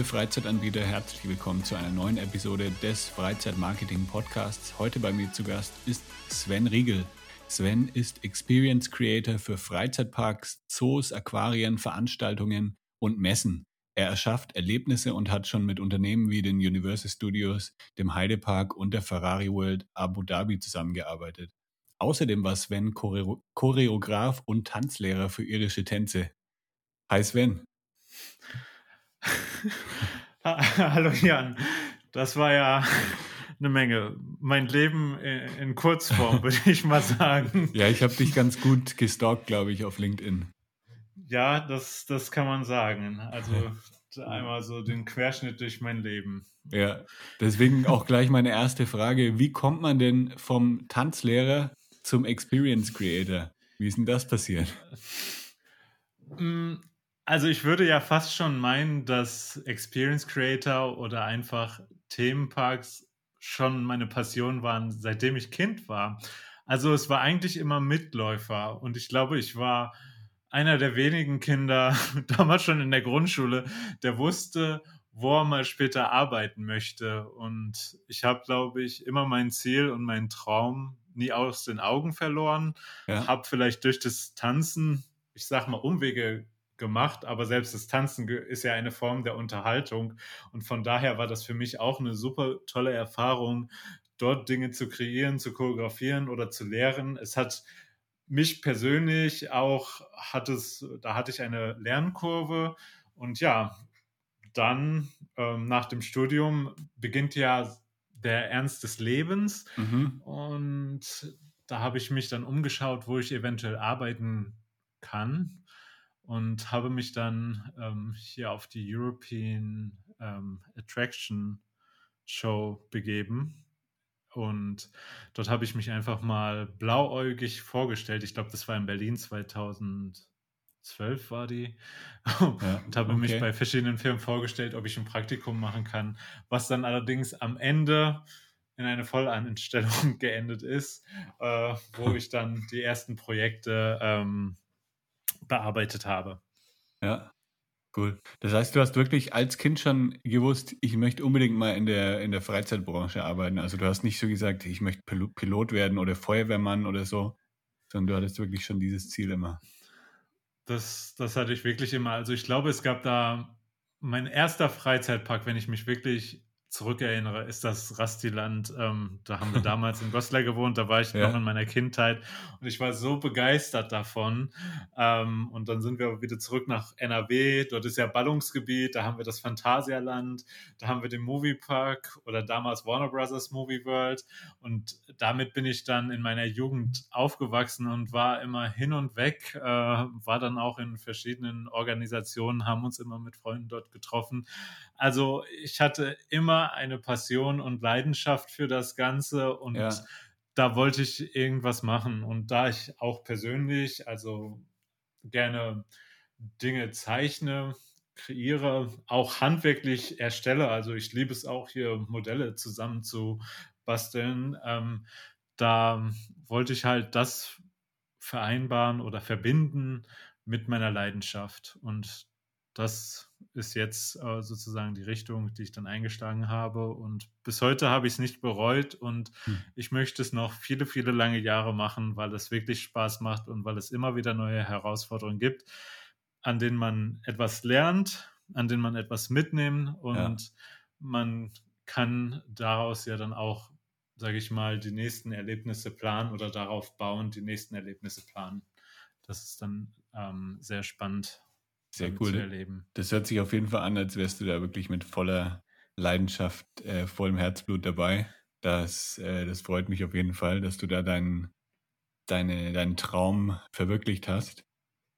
Liebe Freizeitanbieter, herzlich willkommen zu einer neuen Episode des Freizeitmarketing Podcasts. Heute bei mir zu Gast ist Sven Riegel. Sven ist Experience Creator für Freizeitparks, Zoos, Aquarien, Veranstaltungen und Messen. Er erschafft Erlebnisse und hat schon mit Unternehmen wie den Universal Studios, dem Heidepark und der Ferrari World Abu Dhabi zusammengearbeitet. Außerdem war Sven Choreo Choreograf und Tanzlehrer für irische Tänze. Hi Sven. Hallo Jan, das war ja eine Menge. Mein Leben in Kurzform, würde ich mal sagen. Ja, ich habe dich ganz gut gestalkt, glaube ich, auf LinkedIn. Ja, das, das kann man sagen. Also einmal so den Querschnitt durch mein Leben. Ja, deswegen auch gleich meine erste Frage. Wie kommt man denn vom Tanzlehrer zum Experience Creator? Wie ist denn das passiert? Also ich würde ja fast schon meinen, dass Experience Creator oder einfach Themenparks schon meine Passion waren, seitdem ich Kind war. Also es war eigentlich immer Mitläufer und ich glaube, ich war einer der wenigen Kinder, damals schon in der Grundschule, der wusste, wo er mal später arbeiten möchte. Und ich habe, glaube ich, immer mein Ziel und meinen Traum nie aus den Augen verloren. Ja. Habe vielleicht durch das Tanzen, ich sag mal, Umwege gemacht, aber selbst das Tanzen ist ja eine Form der Unterhaltung. Und von daher war das für mich auch eine super tolle Erfahrung, dort Dinge zu kreieren, zu choreografieren oder zu lehren. Es hat mich persönlich auch hat es, da hatte ich eine Lernkurve und ja, dann ähm, nach dem Studium beginnt ja der Ernst des Lebens mhm. und da habe ich mich dann umgeschaut, wo ich eventuell arbeiten kann und habe mich dann ähm, hier auf die European ähm, Attraction Show begeben und dort habe ich mich einfach mal blauäugig vorgestellt. Ich glaube, das war in Berlin 2012 war die. Ja, und habe okay. mich bei verschiedenen Firmen vorgestellt, ob ich ein Praktikum machen kann, was dann allerdings am Ende in eine Vollanstellung geendet ist, äh, wo ich dann die ersten Projekte ähm, bearbeitet habe. Ja. Cool. Das heißt, du hast wirklich als Kind schon gewusst, ich möchte unbedingt mal in der, in der Freizeitbranche arbeiten. Also du hast nicht so gesagt, ich möchte Pilot werden oder Feuerwehrmann oder so, sondern du hattest wirklich schon dieses Ziel immer. Das, das hatte ich wirklich immer. Also ich glaube, es gab da mein erster Freizeitpark, wenn ich mich wirklich zurückerinnere, ist das Rastiland. Ähm, da haben wir damals in Goslar gewohnt, da war ich ja. noch in meiner Kindheit und ich war so begeistert davon. Ähm, und dann sind wir wieder zurück nach NRW. Dort ist ja Ballungsgebiet, da haben wir das Phantasialand, da haben wir den Moviepark oder damals Warner Brothers Movie World. Und damit bin ich dann in meiner Jugend aufgewachsen und war immer hin und weg, äh, war dann auch in verschiedenen Organisationen, haben uns immer mit Freunden dort getroffen. Also ich hatte immer eine Passion und Leidenschaft für das Ganze und ja. da wollte ich irgendwas machen. Und da ich auch persönlich, also gerne Dinge zeichne, kreiere, auch handwerklich erstelle, also ich liebe es auch hier Modelle zusammen zu basteln, ähm, da wollte ich halt das vereinbaren oder verbinden mit meiner Leidenschaft. Und das ist jetzt äh, sozusagen die Richtung, die ich dann eingeschlagen habe. Und bis heute habe ich es nicht bereut und hm. ich möchte es noch viele, viele lange Jahre machen, weil es wirklich Spaß macht und weil es immer wieder neue Herausforderungen gibt, an denen man etwas lernt, an denen man etwas mitnimmt und ja. man kann daraus ja dann auch, sage ich mal, die nächsten Erlebnisse planen oder darauf bauen, die nächsten Erlebnisse planen. Das ist dann ähm, sehr spannend sehr cool. Zu erleben. Das hört sich auf jeden Fall an, als wärst du da wirklich mit voller Leidenschaft, äh, vollem Herzblut dabei. Das, äh, das freut mich auf jeden Fall, dass du da deinen, deine, deinen Traum verwirklicht hast.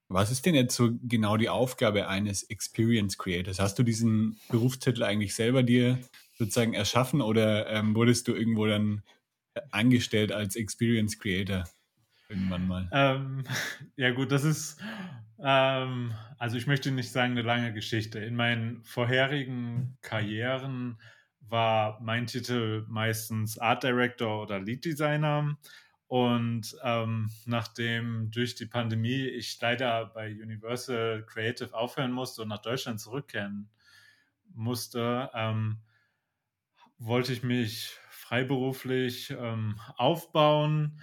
Was ist denn jetzt so genau die Aufgabe eines Experience Creators? Hast du diesen Berufstitel eigentlich selber dir sozusagen erschaffen oder ähm, wurdest du irgendwo dann angestellt als Experience Creator irgendwann mal? Ähm, ja gut, das ist, ähm, also ich möchte nicht sagen eine lange Geschichte. In meinen vorherigen Karrieren war mein Titel meistens Art Director oder Lead Designer. Und ähm, nachdem durch die Pandemie ich leider bei Universal Creative aufhören musste und nach Deutschland zurückkehren musste, ähm, wollte ich mich freiberuflich ähm, aufbauen.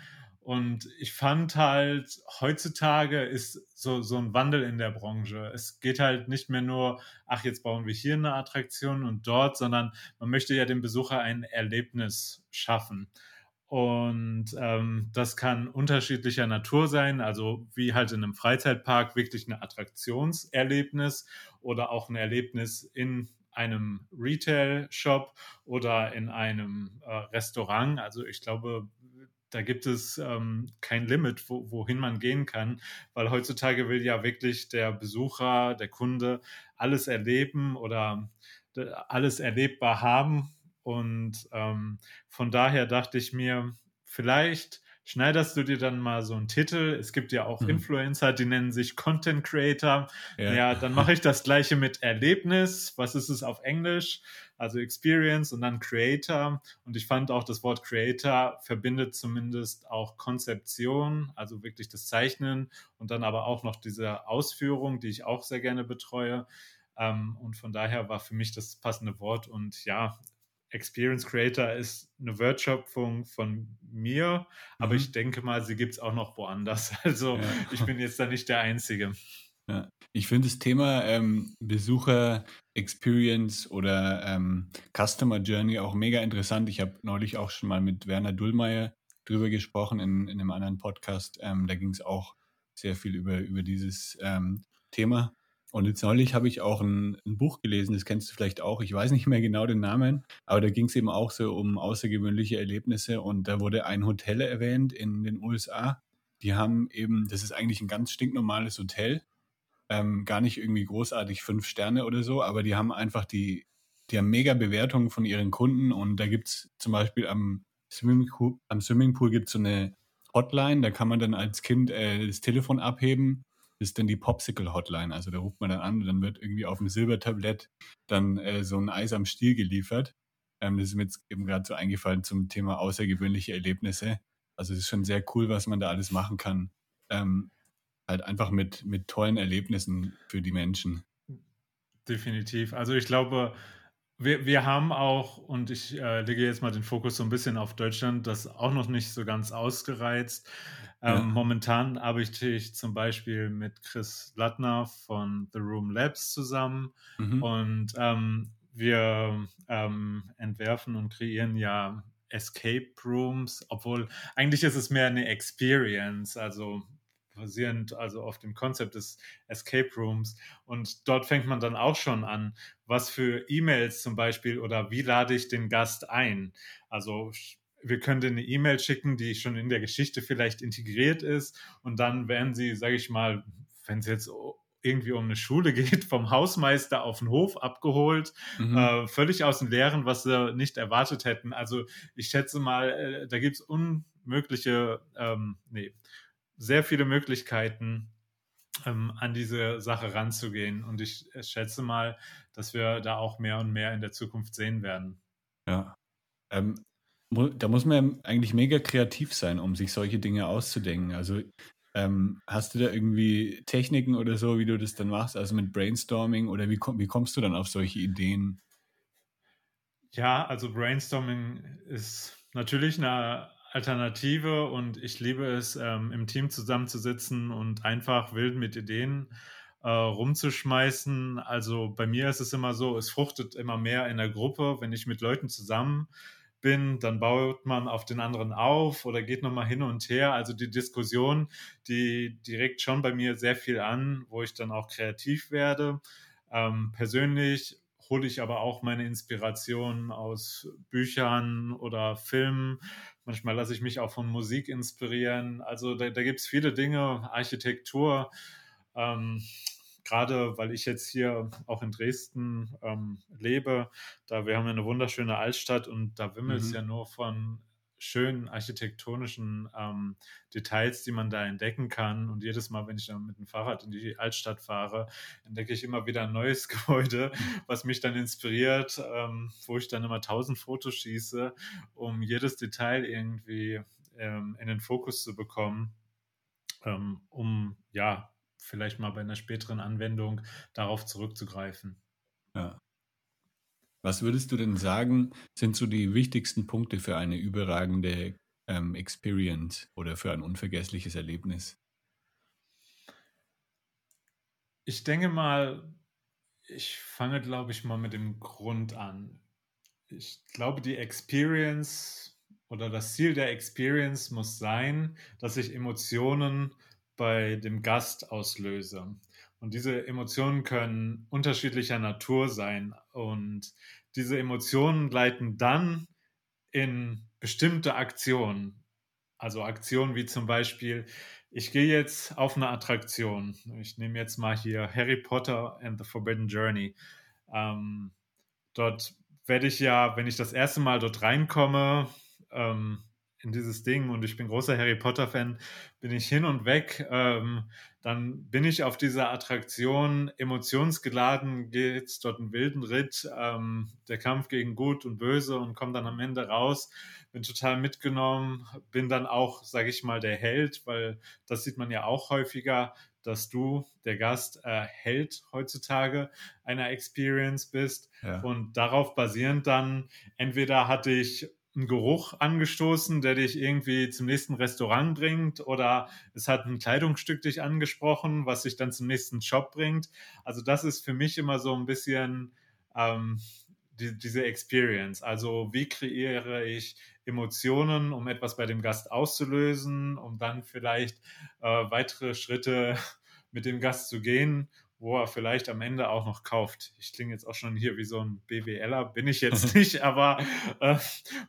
Und ich fand halt, heutzutage ist so, so ein Wandel in der Branche. Es geht halt nicht mehr nur, ach, jetzt bauen wir hier eine Attraktion und dort, sondern man möchte ja dem Besucher ein Erlebnis schaffen. Und ähm, das kann unterschiedlicher Natur sein, also wie halt in einem Freizeitpark wirklich ein Attraktionserlebnis oder auch ein Erlebnis in einem Retail-Shop oder in einem äh, Restaurant. Also ich glaube, da gibt es ähm, kein Limit, wo, wohin man gehen kann, weil heutzutage will ja wirklich der Besucher, der Kunde alles erleben oder äh, alles erlebbar haben. Und ähm, von daher dachte ich mir, vielleicht schneiderst du dir dann mal so einen Titel. Es gibt ja auch mhm. Influencer, die nennen sich Content Creator. Ja, ja dann mache ich das gleiche mit Erlebnis. Was ist es auf Englisch? Also Experience und dann Creator. Und ich fand auch das Wort Creator verbindet zumindest auch Konzeption, also wirklich das Zeichnen und dann aber auch noch diese Ausführung, die ich auch sehr gerne betreue. Ähm, und von daher war für mich das passende Wort. Und ja, Experience Creator ist eine Wertschöpfung von mir, aber mhm. ich denke mal, sie gibt es auch noch woanders. Also ja. ich bin jetzt da nicht der Einzige. Ja. Ich finde das Thema ähm, Besucher Experience oder ähm, Customer Journey auch mega interessant. Ich habe neulich auch schon mal mit Werner Dullmeier drüber gesprochen in, in einem anderen Podcast. Ähm, da ging es auch sehr viel über, über dieses ähm, Thema. Und jetzt neulich habe ich auch ein, ein, Buch gelesen, das kennst du vielleicht auch, ich weiß nicht mehr genau den Namen, aber da ging es eben auch so um außergewöhnliche Erlebnisse. Und da wurde ein Hotel erwähnt in den USA. Die haben eben, das ist eigentlich ein ganz stinknormales Hotel, ähm, gar nicht irgendwie großartig fünf Sterne oder so, aber die haben einfach die, die haben mega Bewertungen von ihren Kunden. Und da gibt es zum Beispiel am Swimmingpool, am Swimmingpool gibt es so eine Hotline, da kann man dann als Kind äh, das Telefon abheben ist dann die Popsicle-Hotline. Also da ruft man dann an und dann wird irgendwie auf dem Silbertablett dann äh, so ein Eis am Stiel geliefert. Ähm, das ist mir jetzt eben gerade so eingefallen zum Thema außergewöhnliche Erlebnisse. Also es ist schon sehr cool, was man da alles machen kann. Ähm, halt einfach mit, mit tollen Erlebnissen für die Menschen. Definitiv. Also ich glaube, wir, wir haben auch, und ich äh, lege jetzt mal den Fokus so ein bisschen auf Deutschland, das auch noch nicht so ganz ausgereizt. Ähm, ja. Momentan arbeite ich zum Beispiel mit Chris Lattner von The Room Labs zusammen mhm. und ähm, wir ähm, entwerfen und kreieren ja Escape Rooms, obwohl eigentlich ist es mehr eine Experience, also basierend also auf dem Konzept des Escape Rooms. Und dort fängt man dann auch schon an, was für E-Mails zum Beispiel oder wie lade ich den Gast ein. Also wir können eine E-Mail schicken, die schon in der Geschichte vielleicht integriert ist und dann werden sie, sage ich mal, wenn es jetzt irgendwie um eine Schule geht, vom Hausmeister auf den Hof abgeholt, mhm. äh, völlig aus dem Leeren, was sie nicht erwartet hätten. Also ich schätze mal, äh, da gibt es unmögliche, ähm, nee, sehr viele Möglichkeiten, ähm, an diese Sache ranzugehen. Und ich äh, schätze mal, dass wir da auch mehr und mehr in der Zukunft sehen werden. Ja. Ähm, da muss man eigentlich mega kreativ sein, um sich solche Dinge auszudenken. Also ähm, hast du da irgendwie Techniken oder so, wie du das dann machst, also mit Brainstorming oder wie, komm, wie kommst du dann auf solche Ideen? Ja, also Brainstorming ist natürlich eine Alternative und ich liebe es, ähm, im Team zusammenzusitzen und einfach wild mit Ideen äh, rumzuschmeißen. Also bei mir ist es immer so, es fruchtet immer mehr in der Gruppe, wenn ich mit Leuten zusammen bin, dann baut man auf den anderen auf oder geht nochmal hin und her. Also die Diskussion, die direkt schon bei mir sehr viel an, wo ich dann auch kreativ werde. Ähm, persönlich hole ich aber auch meine Inspirationen aus Büchern oder Filmen. Manchmal lasse ich mich auch von Musik inspirieren. Also da, da gibt es viele Dinge, Architektur. Ähm, gerade weil ich jetzt hier auch in Dresden ähm, lebe, da wir haben eine wunderschöne Altstadt und da wimmelt es mhm. ja nur von schönen architektonischen ähm, Details, die man da entdecken kann. Und jedes Mal, wenn ich dann mit dem Fahrrad in die Altstadt fahre, entdecke ich immer wieder ein neues Gebäude, was mich dann inspiriert, ähm, wo ich dann immer tausend Fotos schieße, um jedes Detail irgendwie ähm, in den Fokus zu bekommen, ähm, um ja vielleicht mal bei einer späteren Anwendung darauf zurückzugreifen. Ja. Was würdest du denn sagen, sind so die wichtigsten Punkte für eine überragende ähm, Experience oder für ein unvergessliches Erlebnis? Ich denke mal, ich fange, glaube ich, mal mit dem Grund an. Ich glaube, die Experience oder das Ziel der Experience muss sein, dass ich Emotionen bei dem Gast auslöse. Und diese Emotionen können unterschiedlicher Natur sein. Und diese Emotionen leiten dann in bestimmte Aktionen. Also Aktionen wie zum Beispiel, ich gehe jetzt auf eine Attraktion. Ich nehme jetzt mal hier Harry Potter and the Forbidden Journey. Ähm, dort werde ich ja, wenn ich das erste Mal dort reinkomme, ähm, in dieses Ding und ich bin großer Harry Potter-Fan, bin ich hin und weg. Ähm, dann bin ich auf dieser Attraktion emotionsgeladen, geht dort einen wilden Ritt, ähm, der Kampf gegen Gut und Böse und komme dann am Ende raus, bin total mitgenommen, bin dann auch, sage ich mal, der Held, weil das sieht man ja auch häufiger, dass du, der Gast, äh, Held heutzutage einer Experience bist. Ja. Und darauf basierend dann, entweder hatte ich einen Geruch angestoßen, der dich irgendwie zum nächsten Restaurant bringt oder es hat ein Kleidungsstück dich angesprochen, was dich dann zum nächsten Shop bringt. Also das ist für mich immer so ein bisschen ähm, die, diese Experience. Also wie kreiere ich Emotionen, um etwas bei dem Gast auszulösen, um dann vielleicht äh, weitere Schritte mit dem Gast zu gehen wo er vielleicht am Ende auch noch kauft. Ich klinge jetzt auch schon hier wie so ein BWLer, bin ich jetzt nicht, aber äh,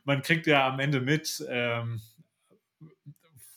man kriegt ja am Ende mit, ähm,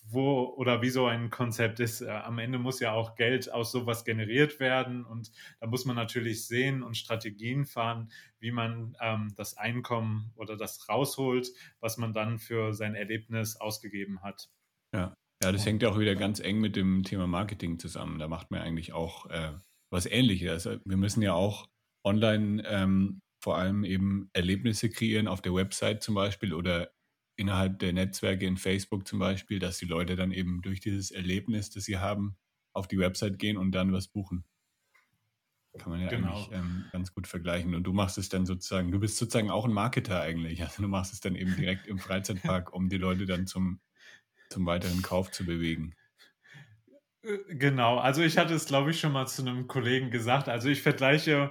wo oder wie so ein Konzept ist. Äh, am Ende muss ja auch Geld aus sowas generiert werden und da muss man natürlich sehen und Strategien fahren, wie man ähm, das Einkommen oder das rausholt, was man dann für sein Erlebnis ausgegeben hat. Ja. Ja, das hängt ja auch wieder ganz eng mit dem Thema Marketing zusammen. Da macht man eigentlich auch äh, was ähnliches. Also wir müssen ja auch online ähm, vor allem eben Erlebnisse kreieren auf der Website zum Beispiel oder innerhalb der Netzwerke in Facebook zum Beispiel, dass die Leute dann eben durch dieses Erlebnis, das sie haben, auf die Website gehen und dann was buchen. Kann man ja genau. eigentlich ähm, ganz gut vergleichen. Und du machst es dann sozusagen, du bist sozusagen auch ein Marketer eigentlich. Also du machst es dann eben direkt im Freizeitpark, um die Leute dann zum, zum weiteren Kauf zu bewegen. Äh, genau, also ich hatte es, glaube ich, schon mal zu einem Kollegen gesagt. Also ich vergleiche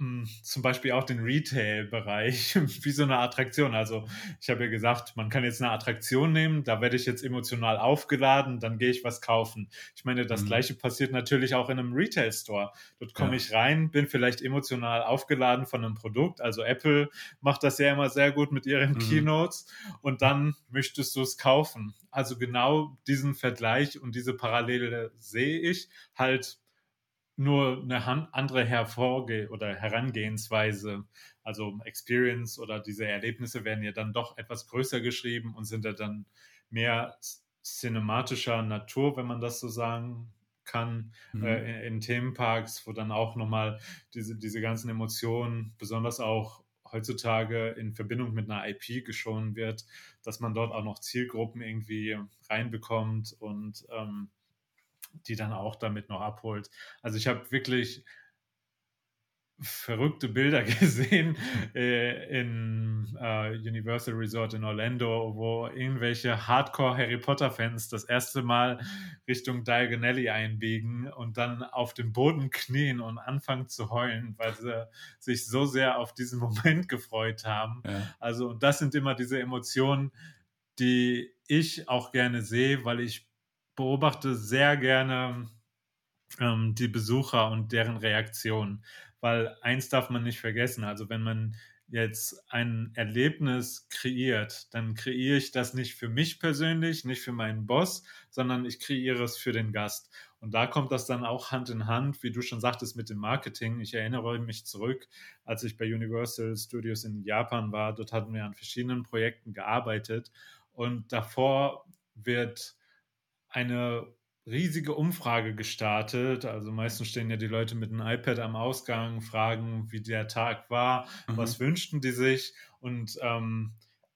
hm, zum Beispiel auch den Retail-Bereich wie so eine Attraktion. Also ich habe ja gesagt, man kann jetzt eine Attraktion nehmen, da werde ich jetzt emotional aufgeladen, dann gehe ich was kaufen. Ich meine, das mhm. gleiche passiert natürlich auch in einem Retail-Store. Dort komme ja. ich rein, bin vielleicht emotional aufgeladen von einem Produkt. Also Apple macht das ja immer sehr gut mit ihren mhm. Keynotes und dann möchtest du es kaufen. Also genau diesen Vergleich und diese Parallele sehe ich halt nur eine andere Hervorge oder Herangehensweise, also Experience oder diese Erlebnisse werden ja dann doch etwas größer geschrieben und sind ja dann mehr cinematischer Natur, wenn man das so sagen kann, mhm. äh, in, in, Themenparks, wo dann auch nochmal diese, diese ganzen Emotionen, besonders auch heutzutage in Verbindung mit einer IP geschonen wird, dass man dort auch noch Zielgruppen irgendwie reinbekommt und ähm, die dann auch damit noch abholt. Also ich habe wirklich verrückte Bilder gesehen äh, in äh, Universal Resort in Orlando, wo irgendwelche Hardcore Harry Potter Fans das erste Mal Richtung Diagon Alley einbiegen und dann auf dem Boden knien und anfangen zu heulen, weil sie sich so sehr auf diesen Moment gefreut haben. Ja. Also und das sind immer diese Emotionen, die ich auch gerne sehe, weil ich beobachte sehr gerne ähm, die Besucher und deren Reaktionen, weil eins darf man nicht vergessen. Also wenn man jetzt ein Erlebnis kreiert, dann kreiere ich das nicht für mich persönlich, nicht für meinen Boss, sondern ich kreiere es für den Gast. Und da kommt das dann auch Hand in Hand, wie du schon sagtest, mit dem Marketing. Ich erinnere mich zurück, als ich bei Universal Studios in Japan war. Dort hatten wir an verschiedenen Projekten gearbeitet. Und davor wird eine riesige Umfrage gestartet. Also meistens stehen ja die Leute mit einem iPad am Ausgang, fragen, wie der Tag war, mhm. was wünschten die sich und ähm,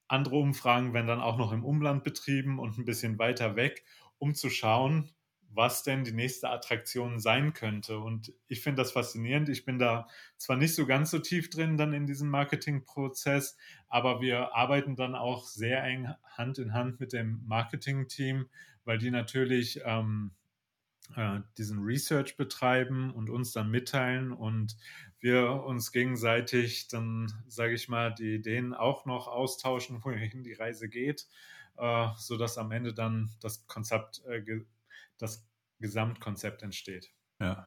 andere Umfragen werden dann auch noch im Umland betrieben und ein bisschen weiter weg, um zu schauen, was denn die nächste Attraktion sein könnte. Und ich finde das faszinierend. Ich bin da zwar nicht so ganz so tief drin dann in diesem Marketingprozess, aber wir arbeiten dann auch sehr eng Hand in Hand mit dem Marketing-Team, weil die natürlich ähm, äh, diesen Research betreiben und uns dann mitteilen und wir uns gegenseitig dann, sage ich mal, die Ideen auch noch austauschen, wohin die Reise geht, äh, sodass am Ende dann das Konzept, äh, das Gesamtkonzept entsteht. Ja.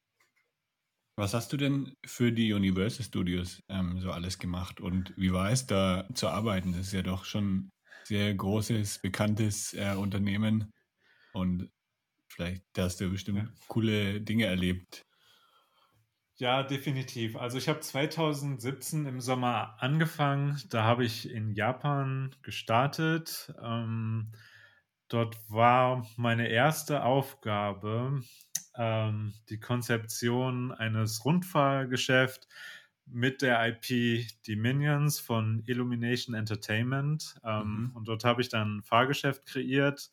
Was hast du denn für die Universal Studios ähm, so alles gemacht und wie war es da zu arbeiten? Das ist ja doch schon ein sehr großes, bekanntes äh, Unternehmen und vielleicht hast du bestimmt ja. coole Dinge erlebt. Ja, definitiv. Also ich habe 2017 im Sommer angefangen. Da habe ich in Japan gestartet. Ähm, dort war meine erste Aufgabe ähm, die Konzeption eines Rundfahrgeschäfts mit der IP Die Minions von Illumination Entertainment. Ähm, mhm. Und dort habe ich dann ein Fahrgeschäft kreiert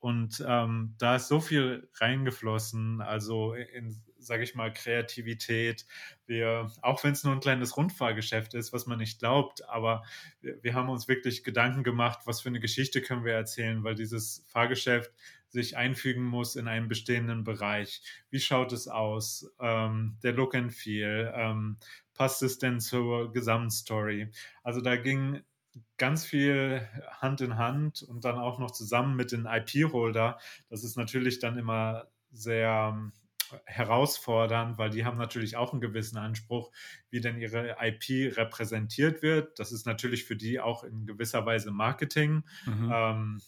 und ähm, da ist so viel reingeflossen, also in, sage ich mal, Kreativität. Wir, auch wenn es nur ein kleines Rundfahrgeschäft ist, was man nicht glaubt, aber wir, wir, haben uns wirklich Gedanken gemacht, was für eine Geschichte können wir erzählen, weil dieses Fahrgeschäft sich einfügen muss in einen bestehenden Bereich. Wie schaut es aus? Ähm, der Look and Feel. Ähm, passt es denn zur Gesamtstory? Also da ging ganz viel Hand in Hand und dann auch noch zusammen mit den IP-Holder. Das ist natürlich dann immer sehr herausfordernd, weil die haben natürlich auch einen gewissen Anspruch, wie denn ihre IP repräsentiert wird. Das ist natürlich für die auch in gewisser Weise Marketing, mhm. ähm,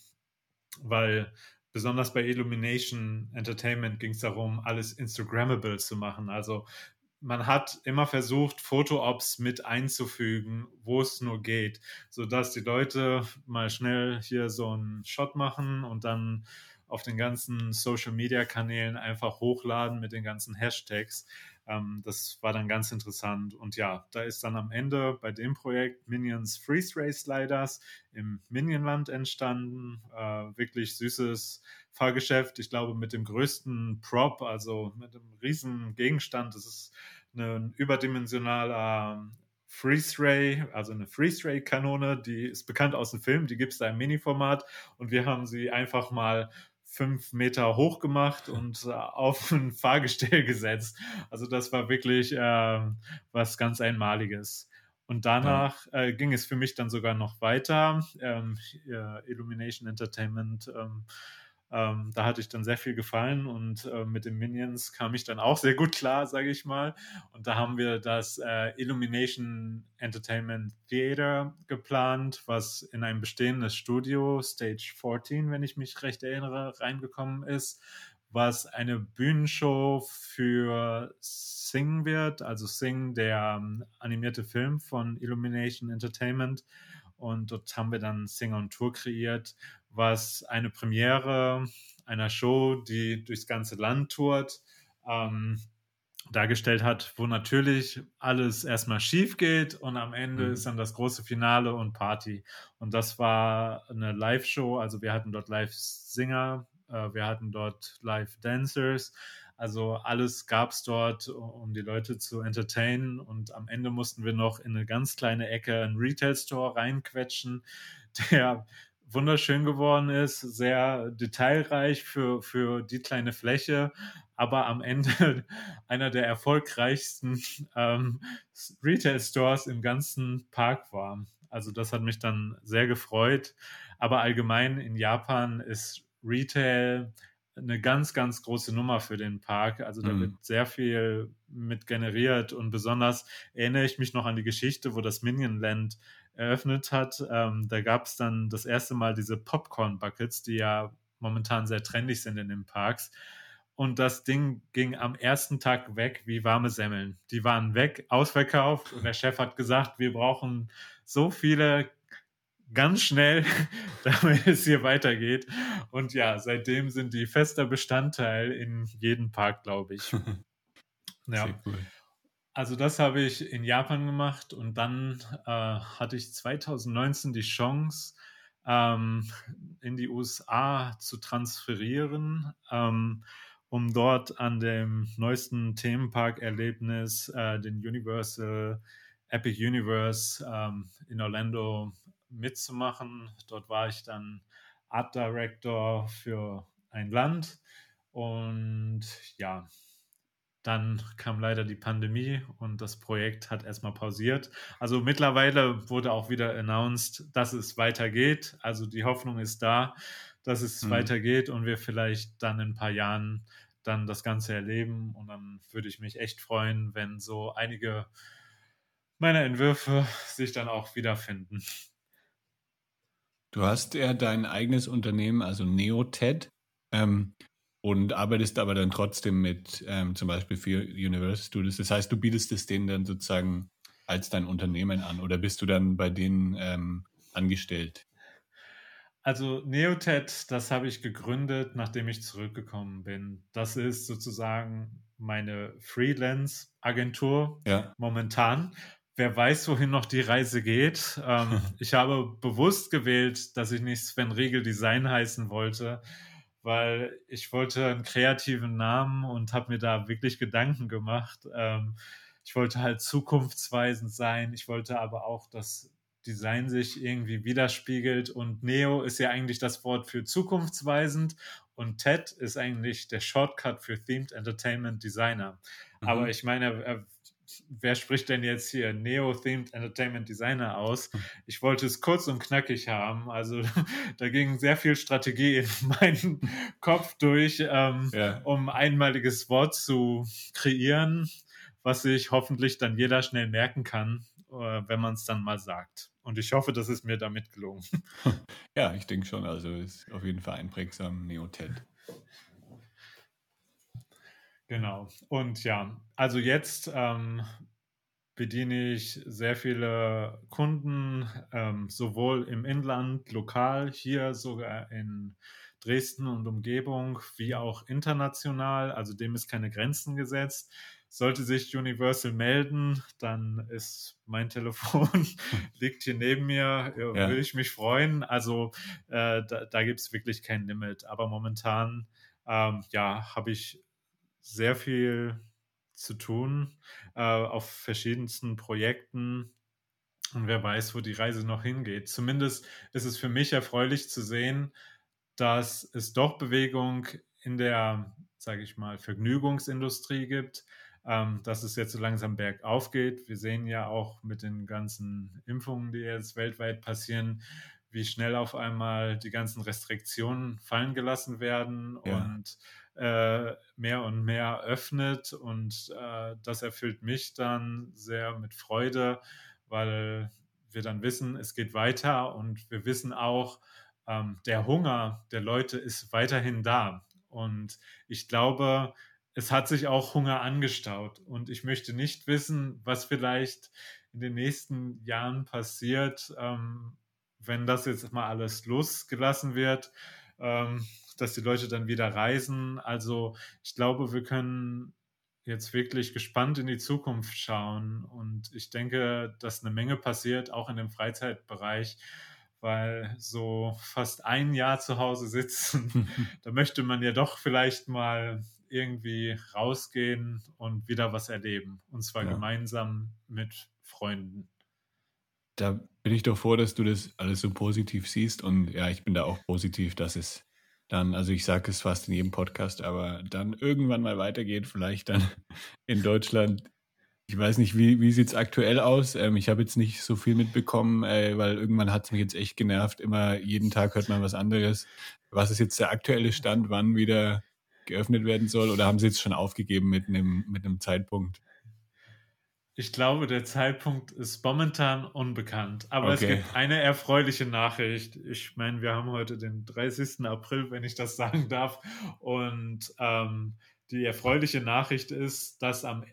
weil besonders bei Illumination Entertainment ging es darum, alles Instagrammable zu machen. Also man hat immer versucht, Foto-Ops mit einzufügen, wo es nur geht, sodass die Leute mal schnell hier so einen Shot machen und dann auf den ganzen Social-Media-Kanälen einfach hochladen mit den ganzen Hashtags. Ähm, das war dann ganz interessant. Und ja, da ist dann am Ende bei dem Projekt Minions Freeze Ray Sliders im Minionland entstanden. Äh, wirklich süßes Fahrgeschäft. Ich glaube, mit dem größten Prop, also mit einem riesen Gegenstand. Das ist ein überdimensionaler Freeze Ray, also eine Freeze Ray Kanone, die ist bekannt aus dem Film, die gibt es da im Mini-Format und wir haben sie einfach mal fünf Meter hoch gemacht und äh, auf ein Fahrgestell gesetzt. Also das war wirklich äh, was ganz Einmaliges. Und danach äh, ging es für mich dann sogar noch weiter. Ähm, Illumination Entertainment ähm, ähm, da hatte ich dann sehr viel gefallen und äh, mit den Minions kam ich dann auch sehr gut klar, sage ich mal. Und da haben wir das äh, Illumination Entertainment Theater geplant, was in ein bestehendes Studio, Stage 14, wenn ich mich recht erinnere, reingekommen ist, was eine Bühnenshow für Sing wird, also Sing, der ähm, animierte Film von Illumination Entertainment. Und dort haben wir dann Sing on Tour kreiert, was eine Premiere einer Show, die durchs ganze Land tourt, ähm, dargestellt hat, wo natürlich alles erstmal schief geht und am Ende mhm. ist dann das große Finale und Party. Und das war eine Live-Show, also wir hatten dort Live-Singer, äh, wir hatten dort Live-Dancers, also alles gab es dort, um die Leute zu entertainen. Und am Ende mussten wir noch in eine ganz kleine Ecke einen Retail-Store reinquetschen, der wunderschön geworden ist, sehr detailreich für, für die kleine Fläche, aber am Ende einer der erfolgreichsten ähm, Retail-Stores im ganzen Park war. Also das hat mich dann sehr gefreut. Aber allgemein in Japan ist Retail eine ganz, ganz große Nummer für den Park. Also da mhm. wird sehr viel mit generiert und besonders erinnere ich mich noch an die Geschichte, wo das Minion Land eröffnet hat. Ähm, da gab es dann das erste Mal diese Popcorn-Buckets, die ja momentan sehr trendig sind in den Parks. Und das Ding ging am ersten Tag weg wie warme Semmeln. Die waren weg, ausverkauft. Und der Chef hat gesagt, wir brauchen so viele ganz schnell, damit es hier weitergeht. Und ja, seitdem sind die fester Bestandteil in jedem Park, glaube ich. ja. Cool. Also das habe ich in Japan gemacht und dann äh, hatte ich 2019 die Chance, ähm, in die USA zu transferieren, ähm, um dort an dem neuesten Themenpark-Erlebnis, äh, den Universal Epic Universe ähm, in Orlando mitzumachen. Dort war ich dann Art Director für ein Land und ja, dann kam leider die Pandemie und das Projekt hat erstmal pausiert. Also mittlerweile wurde auch wieder announced, dass es weitergeht. Also die Hoffnung ist da, dass es mhm. weitergeht und wir vielleicht dann in ein paar Jahren dann das Ganze erleben. Und dann würde ich mich echt freuen, wenn so einige meiner Entwürfe sich dann auch wiederfinden. Du hast ja dein eigenes Unternehmen, also Neoted, ähm, und arbeitest aber dann trotzdem mit ähm, zum Beispiel für Universal Studios. Das heißt, du bietest es denen dann sozusagen als dein Unternehmen an oder bist du dann bei denen ähm, angestellt? Also Neoted, das habe ich gegründet, nachdem ich zurückgekommen bin. Das ist sozusagen meine Freelance-Agentur ja. momentan wer weiß, wohin noch die Reise geht. Ähm, ich habe bewusst gewählt, dass ich nicht Sven Riegel Design heißen wollte, weil ich wollte einen kreativen Namen und habe mir da wirklich Gedanken gemacht. Ähm, ich wollte halt zukunftsweisend sein. Ich wollte aber auch, dass Design sich irgendwie widerspiegelt. Und Neo ist ja eigentlich das Wort für zukunftsweisend und TED ist eigentlich der Shortcut für Themed Entertainment Designer. Mhm. Aber ich meine, er wer spricht denn jetzt hier Neo-Themed Entertainment Designer aus? Hm. Ich wollte es kurz und knackig haben. Also da ging sehr viel Strategie in meinen Kopf durch, ähm, ja. um einmaliges Wort zu kreieren, was sich hoffentlich dann jeder schnell merken kann, äh, wenn man es dann mal sagt. Und ich hoffe, das ist mir damit gelungen. Ja, ich denke schon. Also ist auf jeden Fall einprägsam Neoted. Genau. Und ja, also jetzt ähm, bediene ich sehr viele Kunden, ähm, sowohl im Inland, lokal, hier sogar in Dresden und Umgebung, wie auch international. Also dem ist keine Grenzen gesetzt. Sollte sich Universal melden, dann ist mein Telefon, liegt hier neben mir, ja. will ich mich freuen. Also äh, da, da gibt es wirklich kein Limit. Aber momentan, ähm, ja, habe ich sehr viel zu tun äh, auf verschiedensten Projekten. Und wer weiß, wo die Reise noch hingeht. Zumindest ist es für mich erfreulich zu sehen, dass es doch Bewegung in der, sage ich mal, Vergnügungsindustrie gibt, ähm, dass es jetzt so langsam bergauf geht. Wir sehen ja auch mit den ganzen Impfungen, die jetzt weltweit passieren, wie schnell auf einmal die ganzen Restriktionen fallen gelassen werden ja. und äh, mehr und mehr öffnet. Und äh, das erfüllt mich dann sehr mit Freude, weil wir dann wissen, es geht weiter und wir wissen auch, ähm, der Hunger der Leute ist weiterhin da. Und ich glaube, es hat sich auch Hunger angestaut. Und ich möchte nicht wissen, was vielleicht in den nächsten Jahren passiert, ähm, wenn das jetzt mal alles losgelassen wird. Ähm, dass die Leute dann wieder reisen. Also ich glaube, wir können jetzt wirklich gespannt in die Zukunft schauen. Und ich denke, dass eine Menge passiert, auch in dem Freizeitbereich, weil so fast ein Jahr zu Hause sitzen, da möchte man ja doch vielleicht mal irgendwie rausgehen und wieder was erleben. Und zwar ja. gemeinsam mit Freunden. Da bin ich doch froh, dass du das alles so positiv siehst. Und ja, ich bin da auch positiv, dass es dann, also ich sage es fast in jedem Podcast, aber dann irgendwann mal weitergeht, vielleicht dann in Deutschland. Ich weiß nicht, wie, wie sieht es aktuell aus? Ähm, ich habe jetzt nicht so viel mitbekommen, äh, weil irgendwann hat es mich jetzt echt genervt. Immer jeden Tag hört man was anderes. Was ist jetzt der aktuelle Stand, wann wieder geöffnet werden soll oder haben Sie jetzt schon aufgegeben mit einem, mit einem Zeitpunkt? Ich glaube, der Zeitpunkt ist momentan unbekannt. Aber okay. es gibt eine erfreuliche Nachricht. Ich meine, wir haben heute den 30. April, wenn ich das sagen darf. Und ähm, die erfreuliche Nachricht ist, dass am,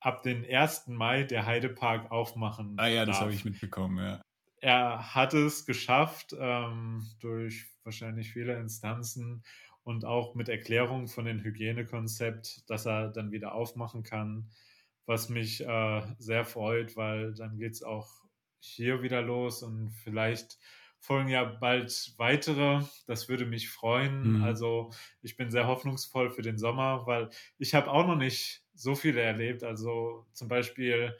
ab dem 1. Mai der Heidepark aufmachen Ah ja, darf. das habe ich mitbekommen, ja. Er hat es geschafft, ähm, durch wahrscheinlich viele Instanzen und auch mit Erklärung von dem Hygienekonzept, dass er dann wieder aufmachen kann was mich äh, sehr freut, weil dann geht es auch hier wieder los und vielleicht folgen ja bald weitere. Das würde mich freuen. Mhm. Also ich bin sehr hoffnungsvoll für den Sommer, weil ich habe auch noch nicht so viele erlebt. Also zum Beispiel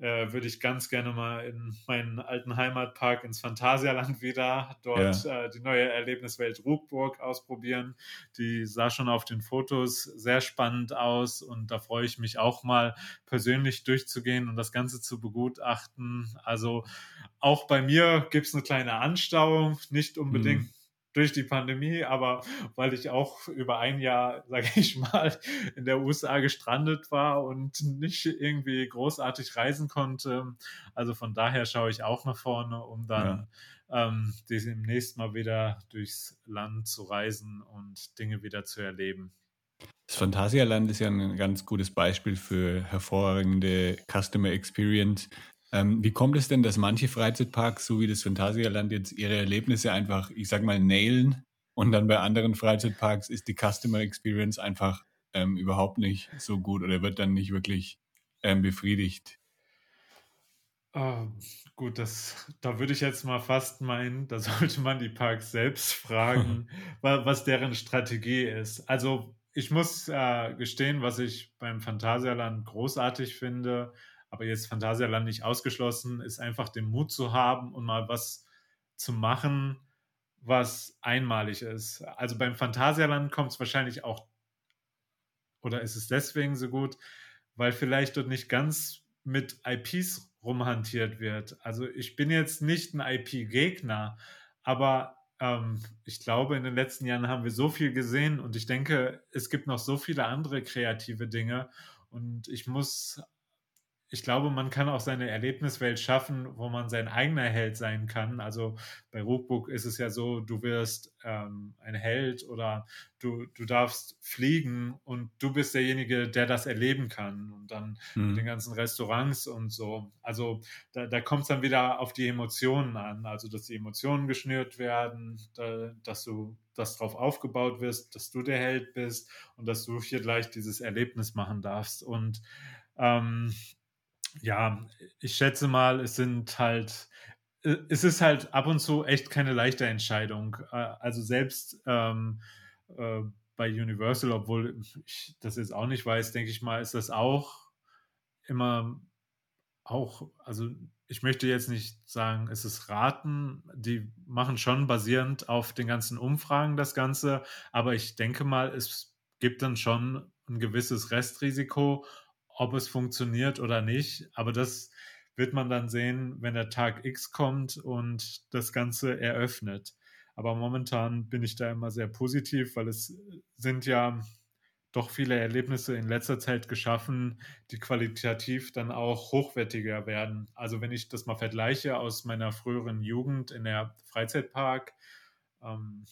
äh, würde ich ganz gerne mal in meinen alten Heimatpark ins Phantasialand wieder dort ja. äh, die neue Erlebniswelt Ruckburg ausprobieren. Die sah schon auf den Fotos sehr spannend aus und da freue ich mich auch mal persönlich durchzugehen und das Ganze zu begutachten. Also auch bei mir gibt es eine kleine Anstauung, nicht unbedingt. Mhm durch die Pandemie, aber weil ich auch über ein Jahr, sage ich mal, in der USA gestrandet war und nicht irgendwie großartig reisen konnte. Also von daher schaue ich auch nach vorne, um dann ja. ähm, demnächst mal wieder durchs Land zu reisen und Dinge wieder zu erleben. Das Phantasialand ist ja ein ganz gutes Beispiel für hervorragende Customer Experience. Ähm, wie kommt es denn, dass manche Freizeitparks, so wie das Phantasialand, jetzt ihre Erlebnisse einfach, ich sag mal, nailen und dann bei anderen Freizeitparks ist die Customer Experience einfach ähm, überhaupt nicht so gut oder wird dann nicht wirklich ähm, befriedigt? Uh, gut, das, da würde ich jetzt mal fast meinen, da sollte man die Parks selbst fragen, was deren Strategie ist. Also ich muss äh, gestehen, was ich beim Phantasialand großartig finde, aber jetzt Phantasialand nicht ausgeschlossen, ist einfach den Mut zu haben und mal was zu machen, was einmalig ist. Also beim Phantasialand kommt es wahrscheinlich auch, oder ist es deswegen so gut, weil vielleicht dort nicht ganz mit IPs rumhantiert wird. Also ich bin jetzt nicht ein IP-Gegner, aber ähm, ich glaube, in den letzten Jahren haben wir so viel gesehen und ich denke, es gibt noch so viele andere kreative Dinge und ich muss ich glaube, man kann auch seine Erlebniswelt schaffen, wo man sein eigener Held sein kann. Also bei Rookbook ist es ja so, du wirst ähm, ein Held oder du, du darfst fliegen und du bist derjenige, der das erleben kann. Und dann mhm. den ganzen Restaurants und so. Also da, da kommt es dann wieder auf die Emotionen an. Also dass die Emotionen geschnürt werden, da, dass du dass darauf aufgebaut wirst, dass du der Held bist und dass du hier gleich dieses Erlebnis machen darfst. Und ähm, ja, ich schätze mal, es sind halt, äh, es ist halt ab und zu echt keine leichte Entscheidung. Äh, also selbst ähm, äh, bei Universal, obwohl ich das jetzt auch nicht weiß, denke ich mal, ist das auch immer auch, also ich möchte jetzt nicht sagen, es ist Raten, die machen schon basierend auf den ganzen Umfragen das Ganze, aber ich denke mal, es gibt dann schon ein gewisses Restrisiko ob es funktioniert oder nicht. Aber das wird man dann sehen, wenn der Tag X kommt und das Ganze eröffnet. Aber momentan bin ich da immer sehr positiv, weil es sind ja doch viele Erlebnisse in letzter Zeit geschaffen, die qualitativ dann auch hochwertiger werden. Also wenn ich das mal vergleiche aus meiner früheren Jugend in der Freizeitpark, ähm,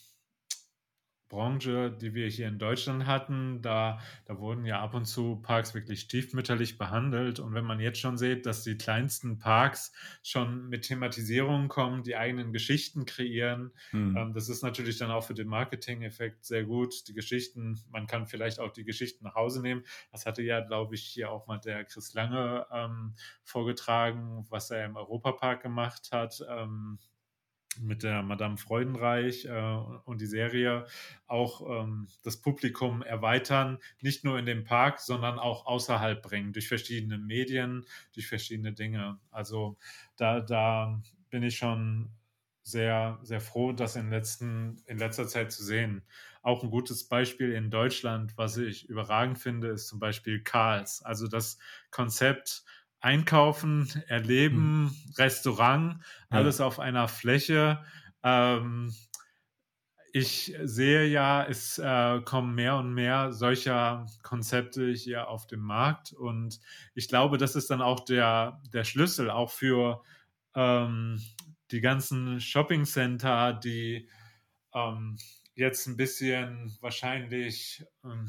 Branche, die wir hier in Deutschland hatten, da, da wurden ja ab und zu Parks wirklich stiefmütterlich behandelt. Und wenn man jetzt schon sieht, dass die kleinsten Parks schon mit Thematisierungen kommen, die eigenen Geschichten kreieren, hm. ähm, das ist natürlich dann auch für den Marketing-Effekt sehr gut. Die Geschichten, man kann vielleicht auch die Geschichten nach Hause nehmen. Das hatte ja, glaube ich, hier auch mal der Chris Lange ähm, vorgetragen, was er im Europapark gemacht hat. Ähm, mit der Madame Freudenreich äh, und die Serie auch ähm, das Publikum erweitern, nicht nur in dem Park, sondern auch außerhalb bringen, durch verschiedene Medien, durch verschiedene Dinge. Also da, da bin ich schon sehr, sehr froh, das in, letzten, in letzter Zeit zu sehen. Auch ein gutes Beispiel in Deutschland, was ich überragend finde, ist zum Beispiel Karls. Also das Konzept, Einkaufen, Erleben, mhm. Restaurant, alles ja. auf einer Fläche. Ähm, ich sehe ja, es äh, kommen mehr und mehr solcher Konzepte hier auf den Markt und ich glaube, das ist dann auch der, der Schlüssel auch für ähm, die ganzen Shopping Center, die ähm, jetzt ein bisschen wahrscheinlich, ähm,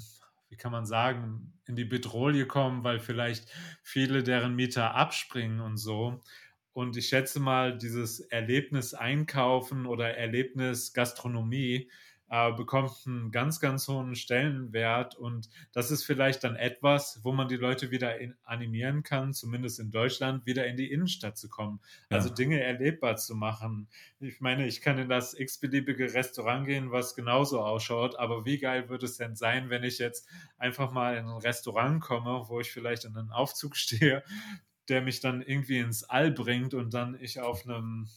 wie kann man sagen, in die Bedrohung kommen, weil vielleicht viele deren Mieter abspringen und so. Und ich schätze mal, dieses Erlebnis Einkaufen oder Erlebnis Gastronomie äh, bekommt einen ganz, ganz hohen Stellenwert. Und das ist vielleicht dann etwas, wo man die Leute wieder in, animieren kann, zumindest in Deutschland, wieder in die Innenstadt zu kommen. Ja. Also Dinge erlebbar zu machen. Ich meine, ich kann in das x-beliebige Restaurant gehen, was genauso ausschaut. Aber wie geil würde es denn sein, wenn ich jetzt einfach mal in ein Restaurant komme, wo ich vielleicht in einen Aufzug stehe, der mich dann irgendwie ins All bringt und dann ich auf einem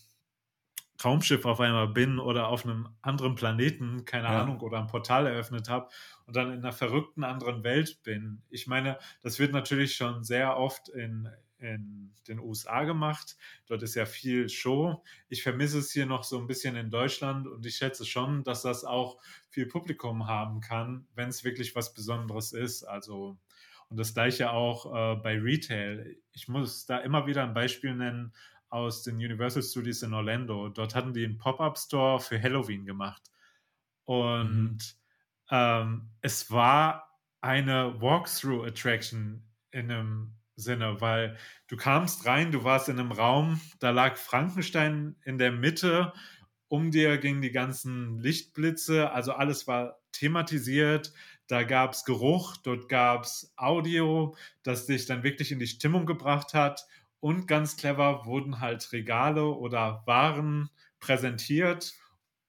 Raumschiff auf einmal bin oder auf einem anderen Planeten, keine ja. Ahnung, oder ein Portal eröffnet habe und dann in einer verrückten anderen Welt bin. Ich meine, das wird natürlich schon sehr oft in, in den USA gemacht. Dort ist ja viel Show. Ich vermisse es hier noch so ein bisschen in Deutschland und ich schätze schon, dass das auch viel Publikum haben kann, wenn es wirklich was Besonderes ist. Also und das gleiche auch äh, bei Retail. Ich muss da immer wieder ein Beispiel nennen aus den Universal Studios in Orlando. Dort hatten die einen Pop-up-Store für Halloween gemacht. Und mhm. ähm, es war eine Walkthrough-Attraction in einem Sinne, weil du kamst rein, du warst in einem Raum, da lag Frankenstein in der Mitte, um dir gingen die ganzen Lichtblitze, also alles war thematisiert, da gab es Geruch, dort gab es Audio, das dich dann wirklich in die Stimmung gebracht hat. Und ganz clever wurden halt Regale oder Waren präsentiert